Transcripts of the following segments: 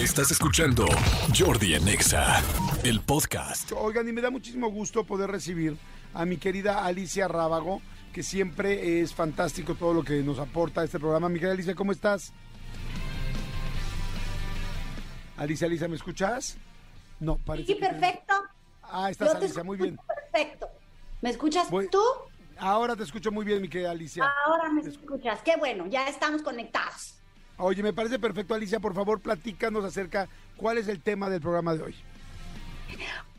Estás escuchando Jordi Anexa, el podcast. Oigan, y me da muchísimo gusto poder recibir a mi querida Alicia Rábago, que siempre es fantástico todo lo que nos aporta este programa. Mi querida Alicia, ¿cómo estás? Alicia, Alicia, ¿me escuchas? No, parece Sí, que- perfecto. Ah, estás Yo te Alicia, muy bien. Perfecto. ¿Me escuchas Voy- tú? Ahora te escucho muy bien, mi querida Alicia. Ahora me escuchas. Qué bueno, ya estamos conectados. Oye, me parece perfecto, Alicia. Por favor, platícanos acerca cuál es el tema del programa de hoy.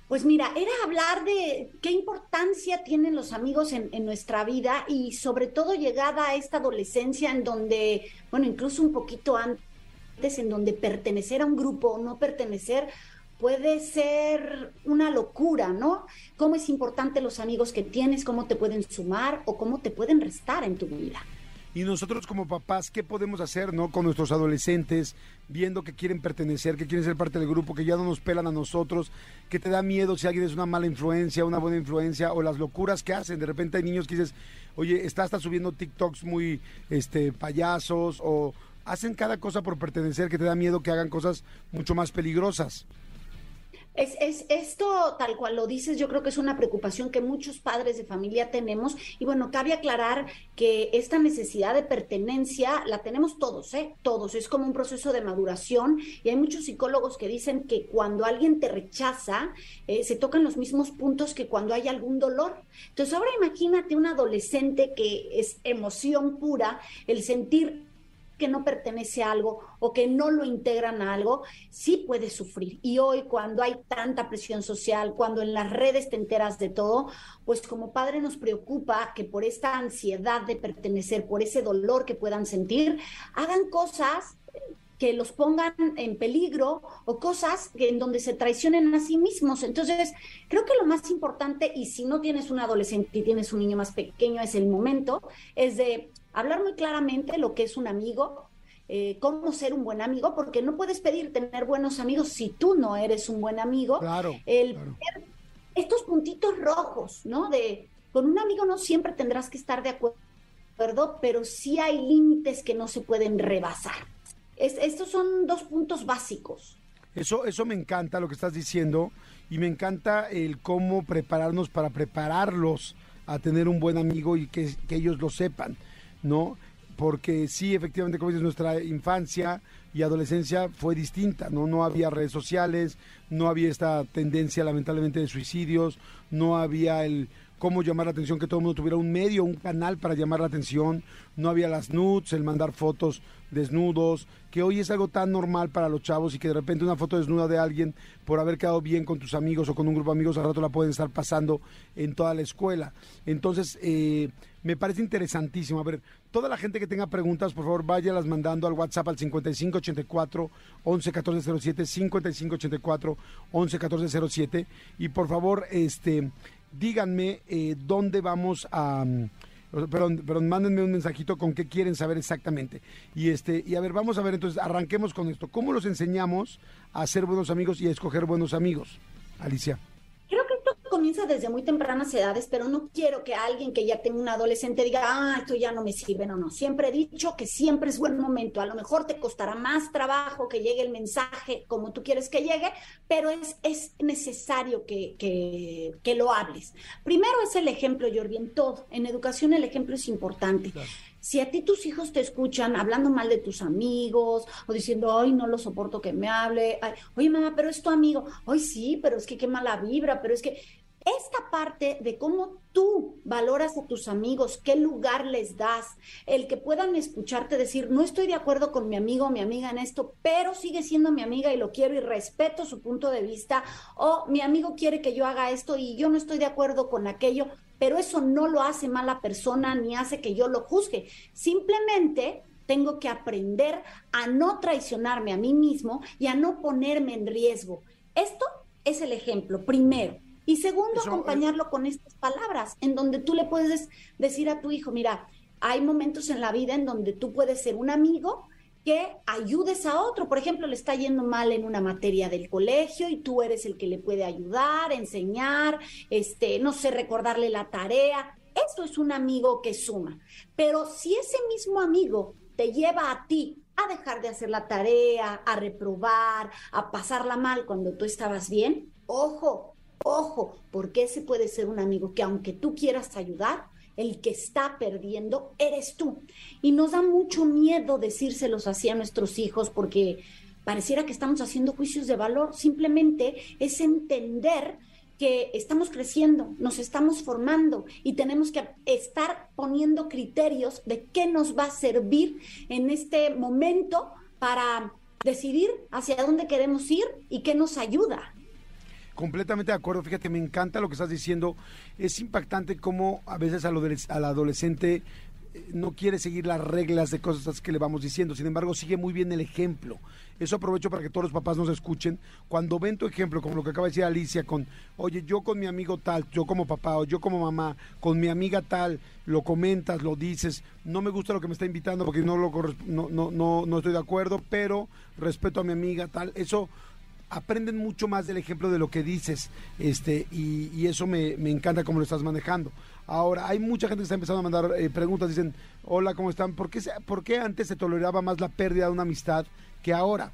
Pues mira, era hablar de qué importancia tienen los amigos en, en nuestra vida y sobre todo llegada a esta adolescencia en donde, bueno, incluso un poquito antes, en donde pertenecer a un grupo o no pertenecer puede ser una locura, ¿no? Cómo es importante los amigos que tienes, cómo te pueden sumar o cómo te pueden restar en tu vida. Y nosotros como papás, ¿qué podemos hacer, no? Con nuestros adolescentes, viendo que quieren pertenecer, que quieren ser parte del grupo, que ya no nos pelan a nosotros, que te da miedo si alguien es una mala influencia, una buena influencia, o las locuras que hacen. De repente hay niños que dices, oye, está hasta subiendo TikToks muy, este, payasos, o hacen cada cosa por pertenecer, que te da miedo que hagan cosas mucho más peligrosas. Es, es, esto, tal cual lo dices, yo creo que es una preocupación que muchos padres de familia tenemos. Y bueno, cabe aclarar que esta necesidad de pertenencia la tenemos todos, ¿eh? Todos. Es como un proceso de maduración. Y hay muchos psicólogos que dicen que cuando alguien te rechaza, eh, se tocan los mismos puntos que cuando hay algún dolor. Entonces, ahora imagínate un adolescente que es emoción pura, el sentir que no pertenece a algo o que no lo integran a algo, sí puede sufrir. Y hoy cuando hay tanta presión social, cuando en las redes te enteras de todo, pues como padre nos preocupa que por esta ansiedad de pertenecer, por ese dolor que puedan sentir, hagan cosas que los pongan en peligro o cosas que, en donde se traicionen a sí mismos. Entonces, creo que lo más importante, y si no tienes un adolescente y tienes un niño más pequeño, es el momento, es de hablar muy claramente lo que es un amigo, eh, cómo ser un buen amigo, porque no puedes pedir tener buenos amigos si tú no eres un buen amigo. Claro, El claro. estos puntitos rojos, ¿no? De con un amigo no siempre tendrás que estar de acuerdo, pero sí hay límites que no se pueden rebasar. Es- estos son dos puntos básicos. Eso, eso me encanta lo que estás diciendo y me encanta el cómo prepararnos para prepararlos a tener un buen amigo y que, que ellos lo sepan, ¿no? Porque sí, efectivamente, como dices, nuestra infancia y adolescencia fue distinta, ¿no? No había redes sociales, no había esta tendencia lamentablemente de suicidios, no había el cómo llamar la atención, que todo el mundo tuviera un medio, un canal para llamar la atención, no había las nudes, el mandar fotos desnudos, que hoy es algo tan normal para los chavos y que de repente una foto desnuda de alguien por haber quedado bien con tus amigos o con un grupo de amigos al rato la pueden estar pasando en toda la escuela. Entonces, eh, me parece interesantísimo. A ver, toda la gente que tenga preguntas, por favor, váyalas mandando al WhatsApp al 5584 111407 5584 111407 y por favor, este díganme eh, dónde vamos a mm, perdón, perdón, mándenme un mensajito con qué quieren saber exactamente. Y este, y a ver, vamos a ver entonces, arranquemos con esto. ¿Cómo los enseñamos a ser buenos amigos y a escoger buenos amigos? Alicia. Comienza desde muy tempranas edades, pero no quiero que alguien que ya tenga un adolescente diga, ah, esto ya no me sirve, no, no. Siempre he dicho que siempre es buen momento. A lo mejor te costará más trabajo que llegue el mensaje como tú quieres que llegue, pero es, es necesario que, que, que lo hables. Primero es el ejemplo, Jordi, en todo. En educación el ejemplo es importante. Si a ti tus hijos te escuchan hablando mal de tus amigos o diciendo, ay, no lo soporto que me hable, ay, oye, mamá, pero es tu amigo, ay, sí, pero es que qué mala vibra, pero es que esta parte de cómo tú valoras a tus amigos, qué lugar les das, el que puedan escucharte decir, no estoy de acuerdo con mi amigo o mi amiga en esto, pero sigue siendo mi amiga y lo quiero y respeto su punto de vista, o mi amigo quiere que yo haga esto y yo no estoy de acuerdo con aquello, pero eso no lo hace mala persona ni hace que yo lo juzgue. Simplemente tengo que aprender a no traicionarme a mí mismo y a no ponerme en riesgo. Esto es el ejemplo, primero. Y segundo, Eso, eh, acompañarlo con estas palabras, en donde tú le puedes decir a tu hijo, mira, hay momentos en la vida en donde tú puedes ser un amigo que ayudes a otro. Por ejemplo, le está yendo mal en una materia del colegio y tú eres el que le puede ayudar, enseñar, este, no sé, recordarle la tarea. Eso es un amigo que suma. Pero si ese mismo amigo te lleva a ti a dejar de hacer la tarea, a reprobar, a pasarla mal cuando tú estabas bien, ojo, ojo, porque ese puede ser un amigo que aunque tú quieras ayudar, el que está perdiendo eres tú. Y nos da mucho miedo decírselos así a nuestros hijos porque pareciera que estamos haciendo juicios de valor. Simplemente es entender que estamos creciendo, nos estamos formando y tenemos que estar poniendo criterios de qué nos va a servir en este momento para decidir hacia dónde queremos ir y qué nos ayuda. Completamente de acuerdo, fíjate, me encanta lo que estás diciendo. Es impactante cómo a veces al adolescente eh, no quiere seguir las reglas de cosas que le vamos diciendo, sin embargo sigue muy bien el ejemplo. Eso aprovecho para que todos los papás nos escuchen. Cuando ven tu ejemplo, como lo que acaba de decir Alicia, con, oye, yo con mi amigo tal, yo como papá o yo como mamá, con mi amiga tal, lo comentas, lo dices, no me gusta lo que me está invitando porque no, lo, no, no, no, no estoy de acuerdo, pero respeto a mi amiga tal, eso aprenden mucho más del ejemplo de lo que dices, este, y, eso me, encanta cómo lo estás manejando. Ahora, hay mucha gente que está empezando a mandar eh, preguntas, dicen, hola, ¿cómo están? ¿Por qué, ¿Por qué antes se toleraba más la pérdida de una amistad que ahora?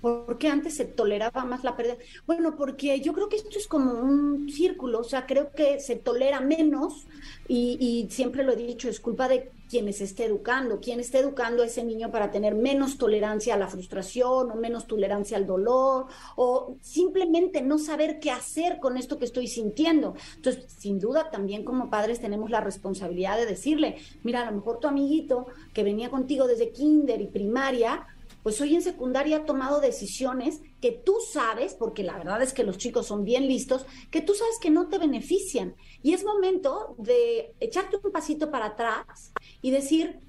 ¿Por qué antes se toleraba más la pérdida? Bueno, porque yo creo que esto es como un círculo, o sea, creo que se tolera menos y, siempre lo he dicho, es culpa de quien se esté educando, quien esté educando a ese niño para tener menos tolerancia a la frustración o menos tolerancia al dolor o simplemente no saber qué hacer con esto que estoy sintiendo. Entonces, sin duda, también como padres tenemos la responsabilidad de decirle, mira, a lo mejor tu amiguito que venía contigo desde kinder y primaria, pues hoy en secundaria ha tomado decisiones que tú sabes, porque la verdad es que los chicos son bien listos, que tú sabes que no te benefician. Y es momento de echarte un pasito para atrás y decir,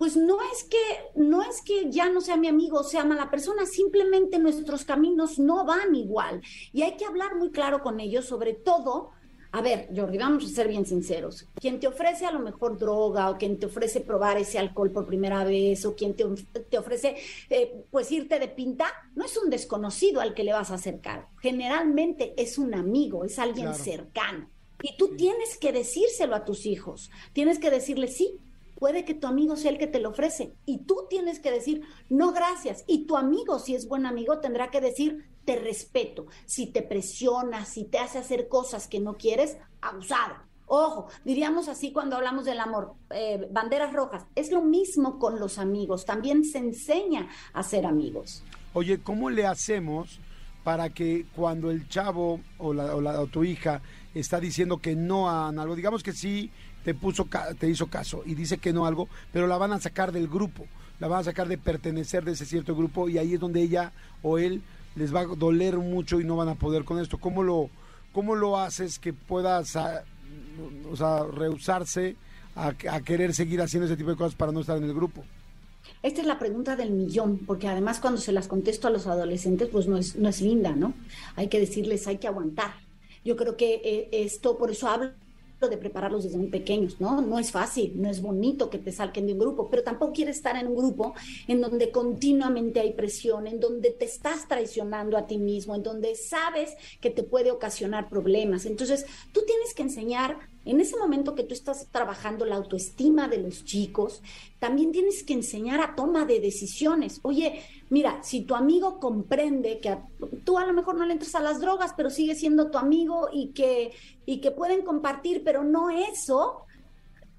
pues no es que no es que ya no sea mi amigo sea mala persona, simplemente nuestros caminos no van igual y hay que hablar muy claro con ellos, sobre todo a ver, Jordi, vamos a ser bien sinceros. Quien te ofrece a lo mejor droga o quien te ofrece probar ese alcohol por primera vez o quien te, ofrece eh, pues irte de pinta, no es un desconocido al que le vas a acercar. Generalmente es un amigo, es alguien cercano. Y tú tienes que decírselo a tus hijos. Tienes que decirle, sí, puede que tu amigo sea el que te lo ofrece. Y tú tienes que decir, no, gracias. Y tu amigo, si es buen amigo, tendrá que decir, te respeto. Si te presiona, si te hace hacer cosas que no quieres, abusado. Ojo, diríamos así cuando hablamos del amor, eh, banderas rojas. Es lo mismo con los amigos, también se enseña a ser amigos. Oye, ¿cómo le hacemos para que cuando el chavo o, la, o, tu hija está diciendo que no a algo, digamos que sí te puso te hizo caso y dice que no algo, pero la van a sacar del grupo, la van a sacar de pertenecer de ese cierto grupo y ahí es donde ella o él les va a doler mucho y no van a poder con esto. ¿Cómo lo, cómo lo haces que puedas o sea, rehusarse a, querer seguir haciendo ese tipo de cosas para no estar en el grupo? Esta es la pregunta del millón, porque además cuando se las contesto a los adolescentes, pues no es, no es linda, ¿no? Hay que decirles, hay que aguantar. Yo creo que eh, esto, por eso hablo de prepararlos desde muy pequeños, ¿no? No es fácil, no es bonito que te salquen de un grupo, pero tampoco quieres estar en un grupo en donde continuamente hay presión, en donde te estás traicionando a ti mismo, en donde sabes que te puede ocasionar problemas. Entonces, tú tienes que enseñar en ese momento que tú estás trabajando la autoestima de los chicos, también tienes que enseñar a toma de decisiones. Oye, mira, si tu amigo comprende que tú a lo mejor no le entras a las drogas, pero sigue siendo tu amigo y que, y que pueden compartir, pero no eso,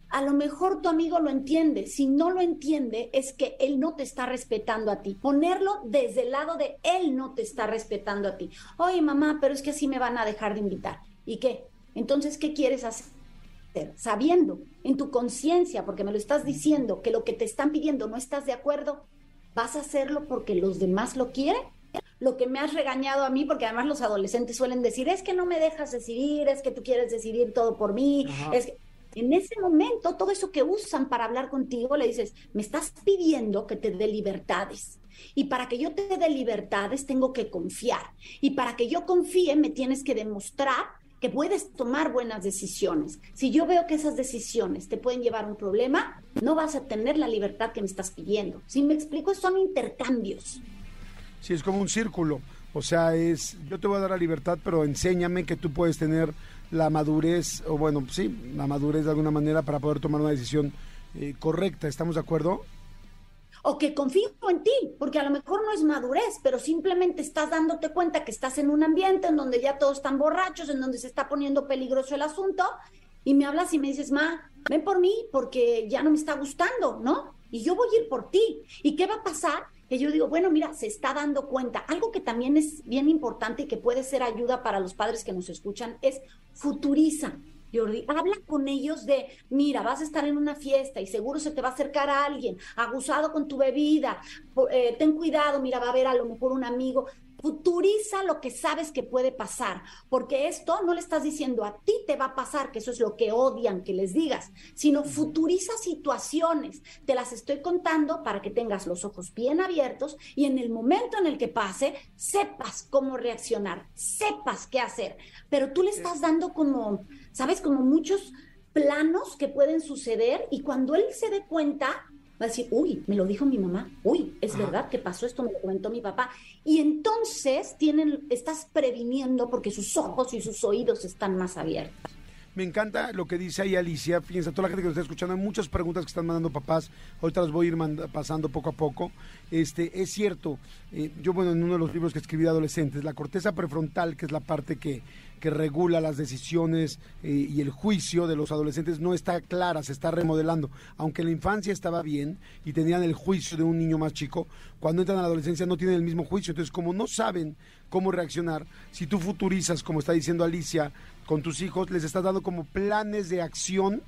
a lo mejor tu amigo lo entiende. Si no lo entiende, es que él no te está respetando a ti. Ponerlo desde el lado de él no te está respetando a ti. Oye, mamá, pero es que así me van a dejar de invitar. ¿Y qué? Entonces, ¿qué quieres hacer? Sabiendo en tu conciencia, porque me lo estás diciendo, que lo que te están pidiendo no estás de acuerdo, ¿vas a hacerlo porque los demás lo quieren? Lo que me has regañado a mí, porque además los adolescentes suelen decir, es que no me dejas decidir, es que tú quieres decidir todo por mí, es que... En ese momento, todo eso que usan para hablar contigo, le dices, me estás pidiendo que te dé libertades. Y para que yo te dé libertades, tengo que confiar. Y para que yo confíe, me tienes que demostrar que puedes tomar buenas decisiones. Si yo veo que esas decisiones te pueden llevar a un problema, no vas a tener la libertad que me estás pidiendo. Si me explico, son intercambios. Sí, es como un círculo. O sea, es, yo te voy a dar la libertad, pero enséñame que tú puedes tener la madurez, o bueno, sí, la madurez de alguna manera para poder tomar una decisión eh, correcta. ¿Estamos de acuerdo? O que confío en ti, porque a lo mejor no es madurez, pero simplemente estás dándote cuenta que estás en un ambiente en donde ya todos están borrachos, en donde se está poniendo peligroso el asunto, y me hablas y me dices, ma, ven por mí porque ya no me está gustando, ¿no? Y yo voy a ir por ti. ¿Y qué va a pasar? Que yo digo, bueno, mira, se está dando cuenta. Algo que también es bien importante y que puede ser ayuda para los padres que nos escuchan es futuriza. Jordi, habla con ellos de, mira, vas a estar en una fiesta y seguro se te va a acercar a alguien, abusado con tu bebida, eh, ten cuidado, mira, va a haber a lo mejor un amigo. Futuriza lo que sabes que puede pasar, porque esto no le estás diciendo a ti te va a pasar, que eso es lo que odian que les digas, sino futuriza situaciones. Te las estoy contando para que tengas los ojos bien abiertos y en el momento en el que pase, sepas cómo reaccionar, sepas qué hacer. Pero tú le estás dando como, ¿sabes? Como muchos planos que pueden suceder y cuando él se dé cuenta, va a decir, uy, me lo dijo mi mamá, uy, es verdad que pasó esto, me lo comentó mi papá. Y entonces tienen, estás previniendo porque sus ojos y sus oídos están más abiertos. Me encanta lo que dice ahí Alicia. Fíjense, toda la gente que nos está escuchando, hay muchas preguntas que están mandando papás. Ahorita las voy a ir pasando poco a poco. Este, es cierto, eh, yo, bueno, en uno de los libros que escribí de adolescentes, la corteza prefrontal, que es la parte que que regula las decisiones eh, y el juicio de los adolescentes no está clara, se está remodelando. Aunque la infancia estaba bien y tenían el juicio de un niño más chico, cuando entran a la adolescencia no tienen el mismo juicio. Entonces, como no saben cómo reaccionar, si tú futurizas, como está diciendo Alicia, con tus hijos, les estás dando como planes de acción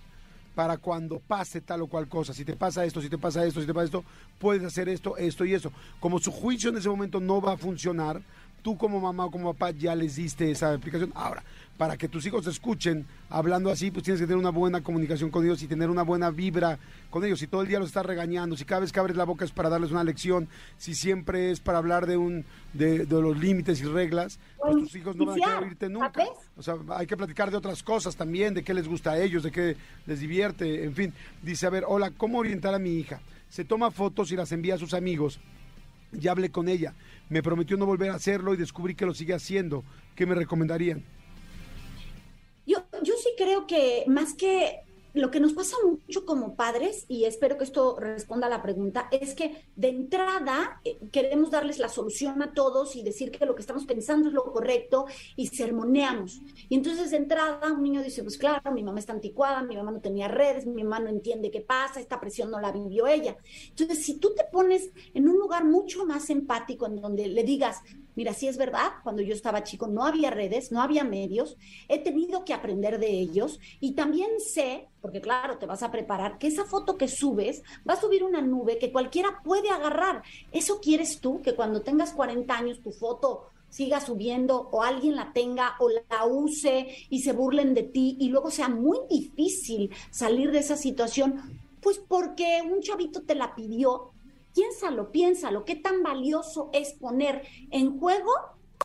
para cuando pase tal o cual cosa. Si te pasa esto, si te pasa esto, si te pasa esto, puedes hacer esto, esto y eso. Como su juicio en ese momento no va a funcionar, tú como mamá o como papá ya les diste esa explicación. Ahora, para que tus hijos escuchen hablando así, pues tienes que tener una buena comunicación con ellos y tener una buena vibra con ellos. Si todo el día los estás regañando, si cada vez que abres la boca es para darles una lección, si siempre es para hablar de un de, los límites y reglas, pues tus hijos no van a querer oírte nunca. O sea, hay que platicar de otras cosas también, de qué les gusta a ellos, de qué les divierte, en fin. Dice, a ver, hola, ¿cómo orientar a mi hija? Se toma fotos y las envía a sus amigos. Ya hablé con ella me prometió no volver a hacerlo y descubrí que lo sigue haciendo. ¿Qué me recomendarían? Yo, yo sí creo que más que lo que nos pasa mucho como padres, y espero que esto responda a la pregunta, es que de entrada eh, queremos darles la solución a todos y decir que lo que estamos pensando es lo correcto y sermoneamos. Y entonces de entrada un niño dice, pues claro, mi mamá está anticuada, mi mamá no tenía redes, mi mamá no entiende qué pasa, esta presión no la vivió ella. Entonces, si tú te pones en un lugar mucho más empático en donde le digas, Mira, sí es verdad, cuando yo estaba chico no había redes, no había medios, he tenido que aprender de ellos y también sé, porque claro, te vas a preparar, que esa foto que subes va a subir una nube que cualquiera puede agarrar. ¿Eso quieres tú, que cuando tengas 40 años tu foto siga subiendo o alguien la tenga o la use y se burlen de ti y luego sea muy difícil salir de esa situación? Pues porque un chavito te la pidió piénsalo, piénsalo, qué tan valioso es poner en juego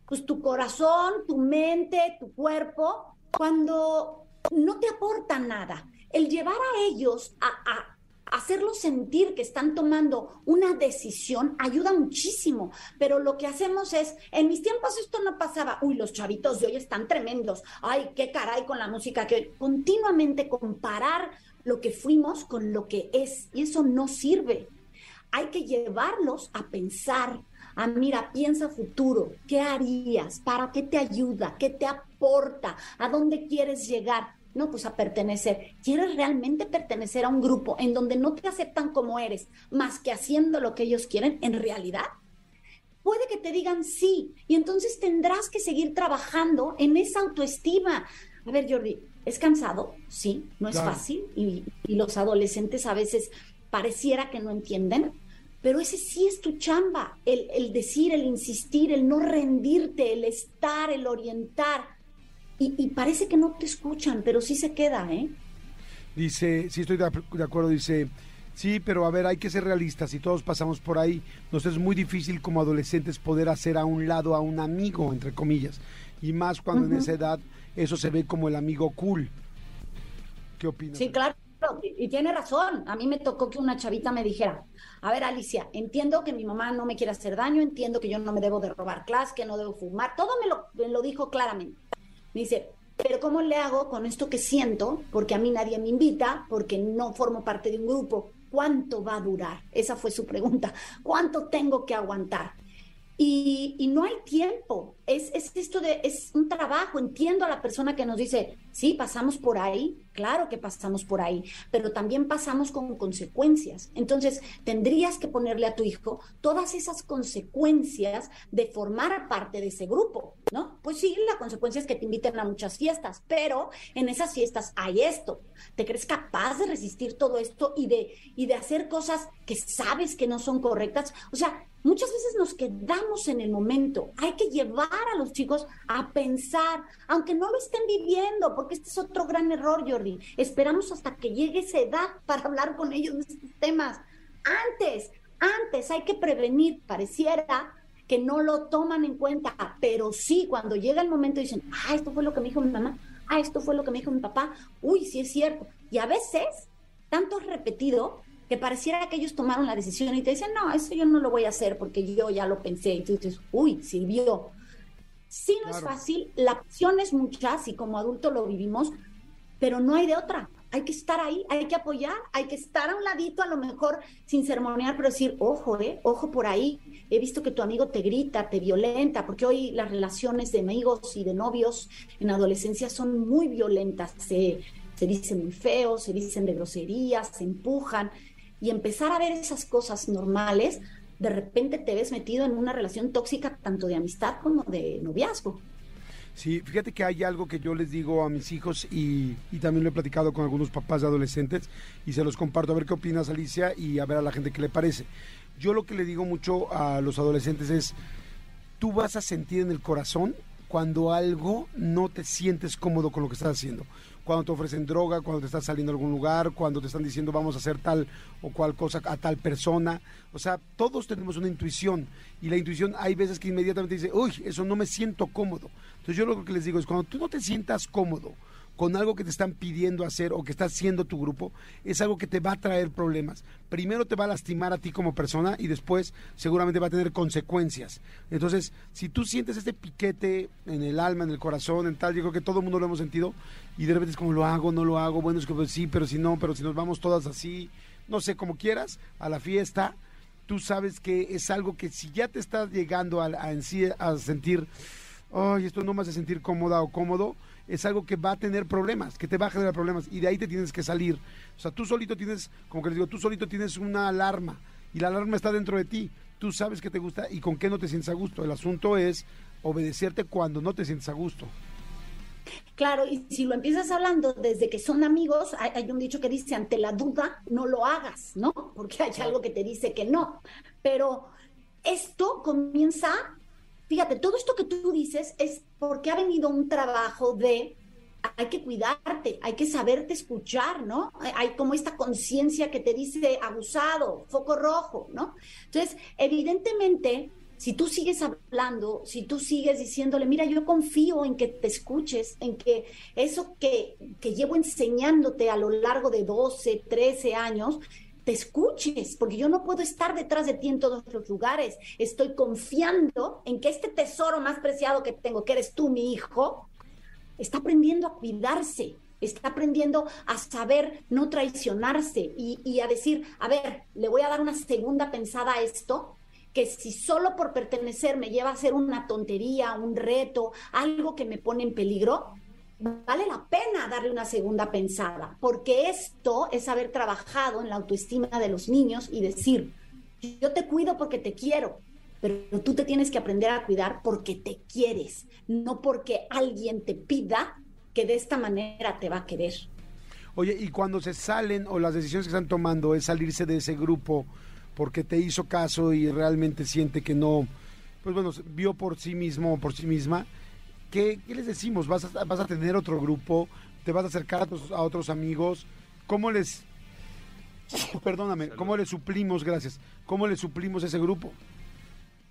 pues tu corazón, tu mente, tu cuerpo, cuando no te aporta nada. El llevar a ellos a, a hacerlos sentir que están tomando una decisión ayuda muchísimo, pero lo que hacemos es, en mis tiempos esto no pasaba, uy, los chavitos de hoy están tremendos, ay, qué caray con la música, que continuamente comparar lo que fuimos con lo que es, y eso no sirve hay que llevarlos a pensar, a mira, piensa futuro, ¿qué harías? ¿Para qué te ayuda? ¿Qué te aporta? ¿A dónde quieres llegar? No, pues a pertenecer. ¿Quieres realmente pertenecer a un grupo en donde no te aceptan como eres, más que haciendo lo que ellos quieren en realidad? Puede que te digan sí, y entonces tendrás que seguir trabajando en esa autoestima. A ver, Jordi, ¿es cansado? Sí, no es fácil, y, y los adolescentes a veces pareciera que no entienden, pero ese sí es tu chamba, el, decir, el insistir, el no rendirte, el estar, el orientar. Y, parece que no te escuchan, pero sí se queda, ¿eh? Dice, sí estoy de, acuerdo, dice, sí, pero a ver, hay que ser realistas, si todos pasamos por ahí, nos es muy difícil como adolescentes poder hacer a un lado a un amigo, entre comillas, y más cuando en esa edad eso se ve como el amigo cool. ¿Qué opinas? Sí, claro y tiene razón. A mí me tocó que una chavita me dijera, a ver Alicia, entiendo que mi mamá no me quiere hacer daño, entiendo que yo no me debo de robar clase, que no debo fumar, todo me lo, lo dijo claramente. Me dice, pero ¿cómo le hago con esto que siento? Porque a mí nadie me invita, porque no formo parte de un grupo. ¿cuánto va a durar? Esa fue su pregunta. ¿Cuánto tengo que aguantar? Y, no hay tiempo. Es, es, esto de, es un trabajo. Entiendo a la persona que nos dice, sí, pasamos por ahí, claro que pasamos por ahí, pero también pasamos con consecuencias. Entonces, tendrías que ponerle a tu hijo todas esas consecuencias de formar parte de ese grupo, ¿no? Pues sí, la consecuencia es que te inviten a muchas fiestas, pero en esas fiestas hay esto. ¿Te crees capaz de resistir todo esto y de, y de hacer cosas que sabes que no son correctas? O sea, Muchas veces nos quedamos en el momento. Hay que llevar a los chicos a pensar, aunque no lo estén viviendo, porque este es otro gran error, Jordi. Esperamos hasta que llegue esa edad para hablar con ellos de estos temas. Antes, antes hay que prevenir. Pareciera que no lo toman en cuenta, pero sí, cuando llega el momento dicen, ah, esto fue lo que me dijo mi mamá, ah, esto fue lo que me dijo mi papá, uy, sí es cierto. Y a veces, tanto repetido, que pareciera que ellos tomaron la decisión y te dicen, no, eso yo no lo voy a hacer porque yo ya lo pensé. Y tú dices, uy, sirvió. Sí, no es fácil, la opción es mucha, y como adulto lo vivimos, pero no hay de otra. Hay que estar ahí, hay que apoyar, hay que estar a un ladito, a lo mejor sin ceremoniar, pero decir, ojo, eh, ojo por ahí. He visto que tu amigo te grita, te violenta, porque hoy las relaciones de amigos y de novios en adolescencia son muy violentas. Se, se dicen muy feos, se dicen de groserías, se empujan y empezar a ver esas cosas normales, de repente te ves metido en una relación tóxica tanto de amistad como de noviazgo. Sí, fíjate que hay algo que yo les digo a mis hijos y, también lo he platicado con algunos papás de adolescentes y se los comparto a ver qué opinas Alicia y a ver a la gente qué le parece. Yo lo que le digo mucho a los adolescentes es, tú vas a sentir en el corazón cuando algo no te sientes cómodo con lo que estás haciendo cuando te ofrecen droga, cuando te estás saliendo a algún lugar, cuando te están diciendo vamos a hacer tal o cual cosa a tal persona. O sea, todos tenemos una intuición y la intuición hay veces que inmediatamente dice, uy, eso no me siento cómodo. Entonces yo lo que les digo es, cuando tú no te sientas cómodo, con algo que te están pidiendo hacer o que está haciendo tu grupo, es algo que te va a traer problemas. Primero te va a lastimar a ti como persona y después seguramente va a tener consecuencias. Entonces, si tú sientes este piquete en el alma, en el corazón, en tal, yo creo que todo el mundo lo hemos sentido y de repente es como lo hago, no lo hago, bueno, es que sí, pero si no, pero si nos vamos todas así, no sé, como quieras, a la fiesta, tú sabes que es algo que si ya te estás llegando a, a, a sentir, ay, esto no me hace sentir cómoda o cómodo, es algo que va a tener problemas, que te va a generar problemas y de ahí te tienes que salir. O sea, tú solito tienes, como que les digo, tú solito tienes una alarma y la alarma está dentro de ti. Tú sabes que te gusta y con qué no te sientes a gusto. El asunto es obedecerte cuando no te sientes a gusto. Claro, y si lo empiezas hablando desde que son amigos, hay, hay, un dicho que dice, ante la duda, no lo hagas, ¿no? Porque hay algo que te dice que no. Pero esto comienza fíjate, todo esto que tú dices es porque ha venido un trabajo de hay que cuidarte, hay que saberte escuchar, ¿no? Hay como esta conciencia que te dice abusado, foco rojo, ¿no? Entonces, evidentemente, si tú sigues hablando, si tú sigues diciéndole, mira, yo confío en que te escuches, en que eso que, que llevo enseñándote a lo largo de 12, 13 años, te escuches, porque yo no puedo estar detrás de ti en todos los lugares. Estoy confiando en que este tesoro más preciado que tengo, que eres tú, mi hijo, está aprendiendo a cuidarse, está aprendiendo a saber no traicionarse y, a decir, a ver, le voy a dar una segunda pensada a esto, que si solo por pertenecer me lleva a hacer una tontería, un reto, algo que me pone en peligro, vale la pena darle una segunda pensada, porque esto es haber trabajado en la autoestima de los niños y decir, yo te cuido porque te quiero, pero tú te tienes que aprender a cuidar porque te quieres, no porque alguien te pida que de esta manera te va a querer. Oye, y cuando se salen o las decisiones que están tomando es salirse de ese grupo porque te hizo caso y realmente siente que no, pues bueno, vio por sí mismo o por sí misma, ¿qué, les decimos? ¿Vas a, ¿Vas a tener otro grupo? ¿Te vas a acercar a, otros amigos? ¿Cómo les, perdóname, cómo les suplimos, gracias, cómo les suplimos ese grupo?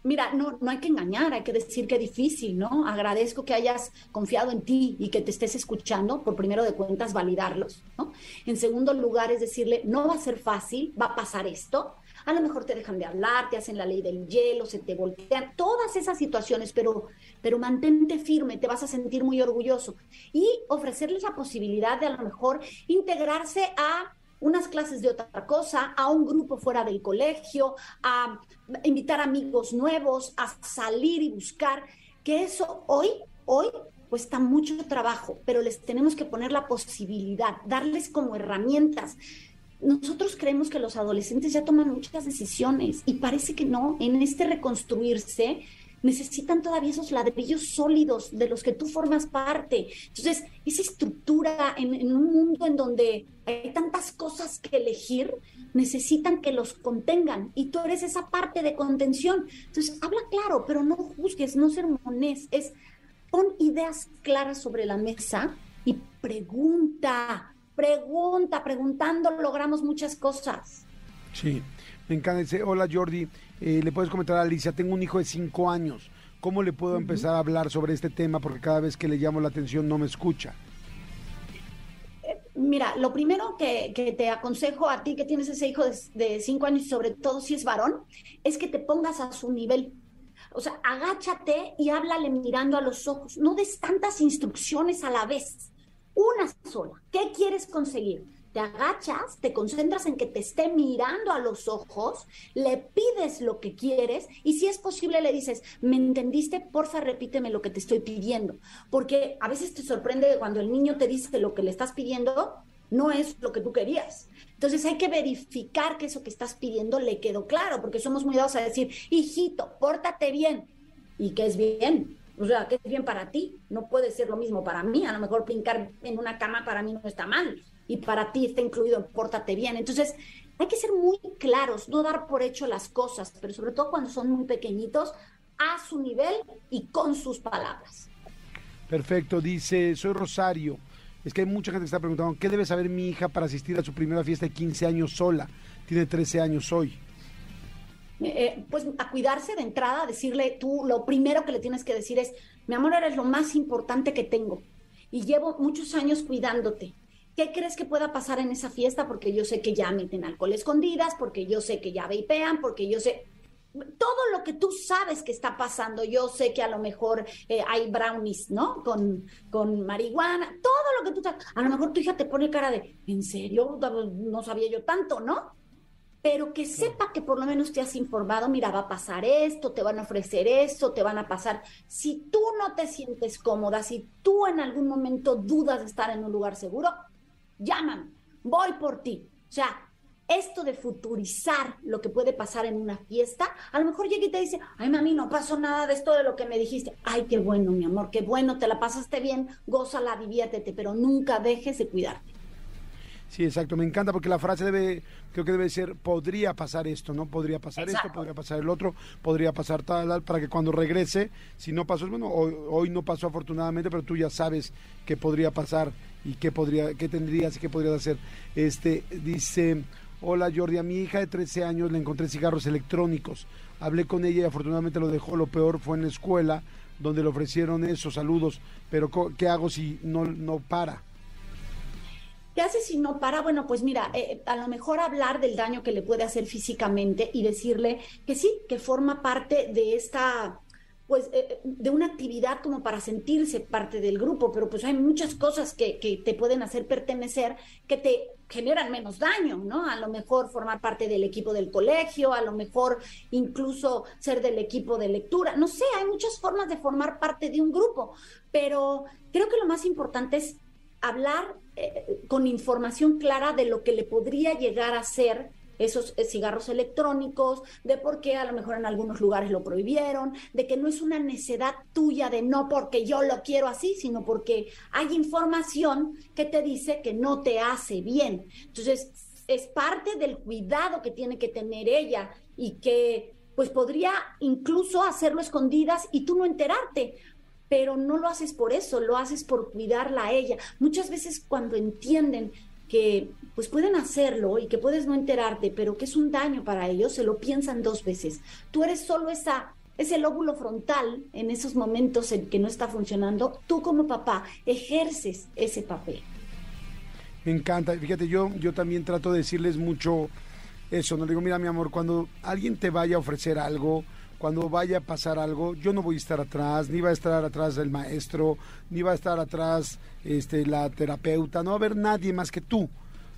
Mira, no, no hay que engañar, hay que decir que es difícil, ¿no? Agradezco que hayas confiado en ti y que te estés escuchando, por primero de cuentas, validarlos, ¿no? En segundo lugar, es decirle, no va a ser fácil, va a pasar esto, a lo mejor te dejan de hablar, te hacen la ley del hielo, se te voltean, todas esas situaciones, pero, pero mantente firme, te vas a sentir muy orgulloso. Y ofrecerles la posibilidad de a lo mejor integrarse a unas clases de otra cosa, a un grupo fuera del colegio, a invitar amigos nuevos, a salir y buscar, que eso hoy, hoy cuesta mucho trabajo, pero les tenemos que poner la posibilidad, darles como herramientas. Nosotros creemos que los adolescentes ya toman muchas decisiones y parece que no. En este reconstruirse necesitan todavía esos ladrillos sólidos de los que tú formas parte. Entonces, esa estructura en, un mundo en donde hay tantas cosas que elegir, necesitan que los contengan y tú eres esa parte de contención. Entonces, habla claro, pero no juzgues, no sermones, es pon ideas claras sobre la mesa y pregunta, pregunta, preguntando logramos muchas cosas. Sí, me encanta. Hola Jordi, eh, le puedes comentar a Alicia, tengo un hijo de cinco años. ¿Cómo le puedo empezar a hablar sobre este tema? Porque cada vez que le llamo la atención no me escucha. Eh, mira, lo primero que, te aconsejo a ti que tienes ese hijo de, de cinco años y sobre todo si es varón, es que te pongas a su nivel. O sea, agáchate y háblale mirando a los ojos. No des tantas instrucciones a la vez. Una sola. ¿Qué quieres conseguir? te agachas, te concentras en que te esté mirando a los ojos, le pides lo que quieres y si es posible le dices, ¿me entendiste? Porfa, repíteme lo que te estoy pidiendo. Porque a veces te sorprende cuando el niño te dice lo que le estás pidiendo, no es lo que tú querías. Entonces hay que verificar que eso que estás pidiendo le quedó claro, porque somos muy dados a decir, hijito, pórtate bien. ¿Y qué es bien? O sea, ¿qué es bien para ti? No puede ser lo mismo para mí. A lo mejor brincar en una cama para mí no está mal y para ti está incluido Pórtate Bien. Entonces, hay que ser muy claros, no dar por hecho las cosas, pero sobre todo cuando son muy pequeñitos, a su nivel y con sus palabras. Perfecto, dice, soy Rosario. Es que hay mucha gente que está preguntando, ¿qué debe saber mi hija para asistir a su primera fiesta de 15 años sola? Tiene 13 años hoy. Eh, pues a cuidarse de entrada, decirle tú, lo primero que le tienes que decir es, mi amor, eres lo más importante que tengo y llevo muchos años cuidándote ¿Qué crees que pueda pasar en esa fiesta? Porque yo sé que ya meten alcohol escondidas, porque yo sé que ya vapean, porque yo sé todo lo que tú sabes que está pasando. Yo sé que a lo mejor eh, hay brownies, ¿no? Con, con marihuana, todo lo que tú sabes. A lo mejor tu hija te pone cara de, ¿en serio? No sabía yo tanto, ¿no? Pero que sepa que por lo menos te has informado, mira, va a pasar esto, te van a ofrecer esto, te van a pasar. Si tú no te sientes cómoda, si tú en algún momento dudas de estar en un lugar seguro, llámame, voy por ti. O sea, esto de futurizar lo que puede pasar en una fiesta, a lo mejor llega y te dice, ay mami, no pasó nada de esto de lo que me dijiste. Ay, qué bueno, mi amor, qué bueno, te la pasaste bien, gózala, diviértete, pero nunca dejes de cuidarte. Sí, exacto, me encanta porque la frase debe, creo que debe ser, podría pasar esto, ¿no? Podría pasar esto, podría pasar el otro, podría pasar tal, para que cuando regrese, si no pasó, bueno, hoy, hoy no pasó afortunadamente, pero tú ya sabes que podría pasar y qué podría, qué tendrías y qué podrías hacer. Este dice, hola Jordi, a mi hija de 13 años le encontré cigarros electrónicos. Hablé con ella y afortunadamente lo dejó. Lo peor fue en la escuela donde le ofrecieron esos saludos. Pero ¿qué hago si no, no para? ¿Qué hace si no para? Bueno, pues mira, eh, a lo mejor hablar del daño que le puede hacer físicamente y decirle que sí, que forma parte de esta pues eh, eh, de una actividad como para sentirse parte del grupo, pero pues hay muchas cosas que, que, te pueden hacer pertenecer que te generan menos daño, ¿no? A lo mejor formar parte del equipo del colegio, a lo mejor incluso ser del equipo de lectura, no sé, hay muchas formas de formar parte de un grupo, pero creo que lo más importante es hablar eh, con información clara de lo que le podría llegar a ser esos eh, cigarros electrónicos, de por qué a lo mejor en algunos lugares lo prohibieron, de que no es una necedad tuya de no porque yo lo quiero así, sino porque hay información que te dice que no te hace bien. Entonces, es parte del cuidado que tiene que tener ella y que pues podría incluso hacerlo escondidas y tú no enterarte, pero no lo haces por eso, lo haces por cuidarla a ella. Muchas veces cuando entienden que pues pueden hacerlo y que puedes no enterarte, pero que es un daño para ellos, se lo piensan dos veces. Tú eres solo esa ese lóbulo frontal en esos momentos en que no está funcionando, tú como papá ejerces ese papel. Me encanta, fíjate, yo, yo también trato de decirles mucho eso, no digo, mira mi amor, cuando alguien te vaya a ofrecer algo, cuando vaya a pasar algo, yo no voy a estar atrás, ni va a estar atrás el maestro, ni va a estar atrás este, la terapeuta, no va a haber nadie más que tú.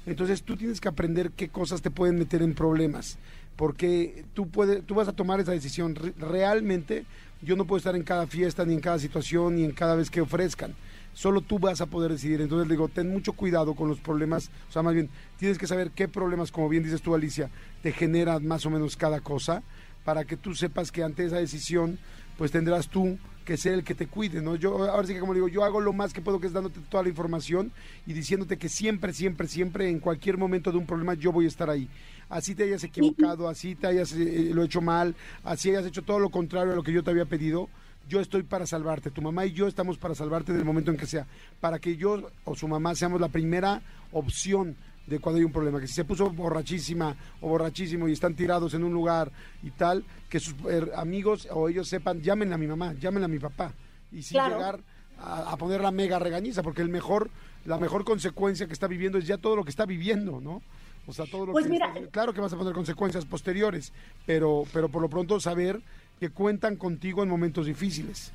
Entonces tú tienes que aprender qué cosas te pueden meter en problemas, porque tú, puedes, tú vas a tomar esa decisión. Realmente yo no puedo estar en cada fiesta, ni en cada situación, ni en cada vez que ofrezcan. Solo tú vas a poder decidir. Entonces le digo, ten mucho cuidado con los problemas. O sea, más bien, tienes que saber qué problemas, como bien dices tú, Alicia, te generan más o menos cada cosa, para que tú sepas que ante esa decisión, pues tendrás tú que ser el que te cuide, ¿no? Yo, ahora sí que como digo, yo hago lo más que puedo, que es dándote toda la información y diciéndote que siempre, siempre, siempre, en cualquier momento de un problema, yo voy a estar ahí. Así te hayas equivocado, así te hayas eh, lo hecho mal, así hayas hecho todo lo contrario a lo que yo te había pedido, yo estoy para salvarte. Tu mamá y yo estamos para salvarte del momento en que sea. Para que yo o su mamá seamos la primera opción de cuando hay un problema, que si se puso borrachísima o borrachísimo y están tirados en un lugar y tal, que sus eh, amigos o ellos sepan, llámenle a mi mamá, llámenle a mi papá, y sin llegar a, poner la mega regañiza, porque el mejor, la mejor consecuencia que está viviendo es ya todo lo que está viviendo, ¿no? O sea, todo lo pues que claro que vas a poner consecuencias posteriores, pero, pero por lo pronto saber que cuentan contigo en momentos difíciles.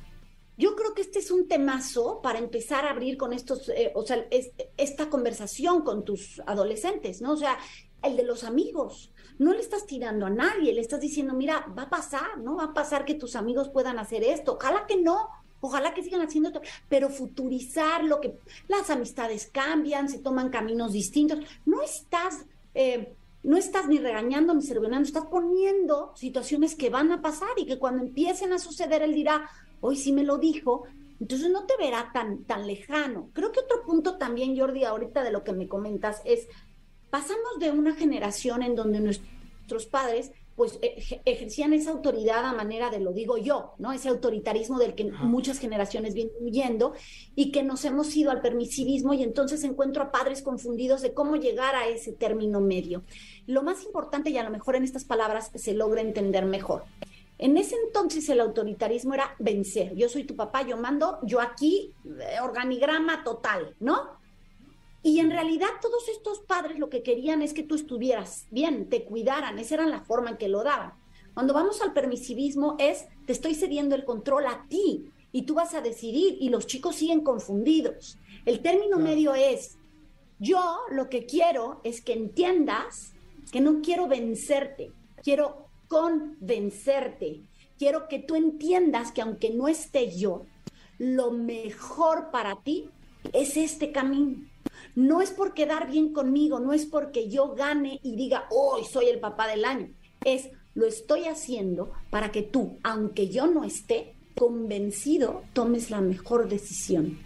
Yo creo que este es un temazo para empezar a abrir con estos, eh, o sea, esta conversación con tus adolescentes, ¿no? O sea, el de los amigos. No le estás tirando a nadie, le estás diciendo, mira, va a pasar, ¿no? Va a pasar que tus amigos puedan hacer esto. Ojalá que no, ojalá que sigan haciendo esto, pero futurizar lo que las amistades cambian, se toman caminos distintos. No estás eh, no estás ni regañando ni servilando, estás poniendo situaciones que van a pasar y que cuando empiecen a suceder él dirá, hoy sí me lo dijo, entonces no te verá tan, tan lejano. Creo que otro punto también, Jordi, ahorita de lo que me comentas es, pasamos de una generación en donde nuestros padres pues e, ejercían esa autoridad a manera de lo digo yo, ¿no? Ese autoritarismo del que muchas generaciones vienen huyendo y que nos hemos ido al permisivismo y entonces encuentro a padres confundidos de cómo llegar a ese término medio. Lo más importante y a lo mejor en estas palabras se logra entender mejor. En ese entonces el autoritarismo era vencer. Yo soy tu papá, yo mando, yo aquí, eh, organigrama total, ¿no? Y en realidad todos estos padres lo que querían es que tú estuvieras bien, te cuidaran, esa era la forma en que lo daban. Cuando vamos al permisivismo es, te estoy cediendo el control a ti y tú vas a decidir y los chicos siguen confundidos. El término medio es, yo lo que quiero es que entiendas que no quiero vencerte, quiero convencerte, quiero que tú entiendas que aunque no esté yo, lo mejor para ti es este camino no es por quedar bien conmigo, no es porque yo gane y diga, hoy soy el papá del año. Es, lo estoy haciendo para que tú, aunque yo no esté convencido, tomes la mejor decisión.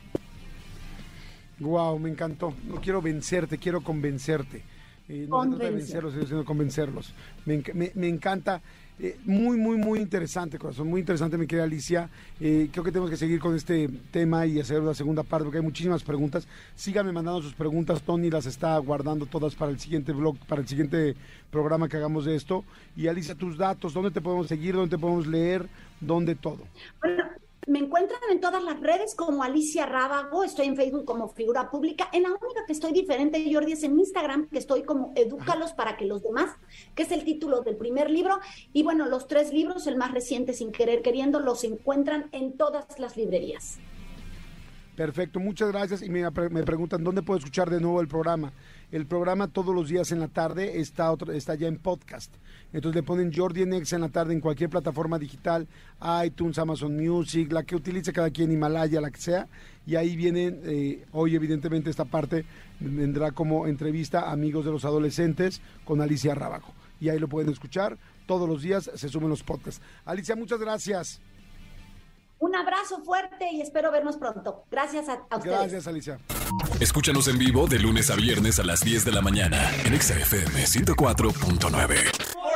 Wow, me encantó. No quiero vencerte, quiero convencerte. Eh, no se trata de vencerlos, sino convencerlos. Me, me, me encanta eh, muy, muy, muy interesante, corazón, muy interesante, mi querida Alicia. Eh, creo que tenemos que seguir con este tema y hacer la segunda parte porque hay muchísimas preguntas. Síganme mandando sus preguntas, Tony las está guardando todas para el siguiente blog, para el siguiente programa que hagamos de esto. Y Alicia, tus datos, ¿dónde te podemos seguir? ¿Dónde te podemos leer? ¿Dónde todo? Bueno, me encuentran en todas las redes como Alicia Rábago, estoy en Facebook como figura pública. En la única que estoy diferente, Jordi, es en Instagram, que estoy como Edúcalos para que los demás, que es el título del primer libro. Y bueno, los tres libros, el más reciente, Sin Querer Queriendo, los encuentran en todas las librerías. Perfecto, muchas gracias. Y me, me preguntan, ¿dónde puedo escuchar de nuevo el programa? El programa todos los días en la tarde está, otro, está ya en podcast. Entonces le ponen Jordi en en la tarde en cualquier plataforma digital, iTunes, Amazon Music, la que utilice cada quien, Himalaya, la que sea. Y ahí vienen, eh, hoy evidentemente esta parte vendrá como entrevista amigos de los adolescentes con Alicia Rábago. Y ahí lo pueden escuchar. Todos los días se suben los podcasts. Alicia, muchas gracias. Un abrazo fuerte y espero vernos pronto. Gracias a, ustedes. Gracias, Alicia. Escúchanos en vivo de lunes a viernes a las 10 de la mañana en XFM 104.9.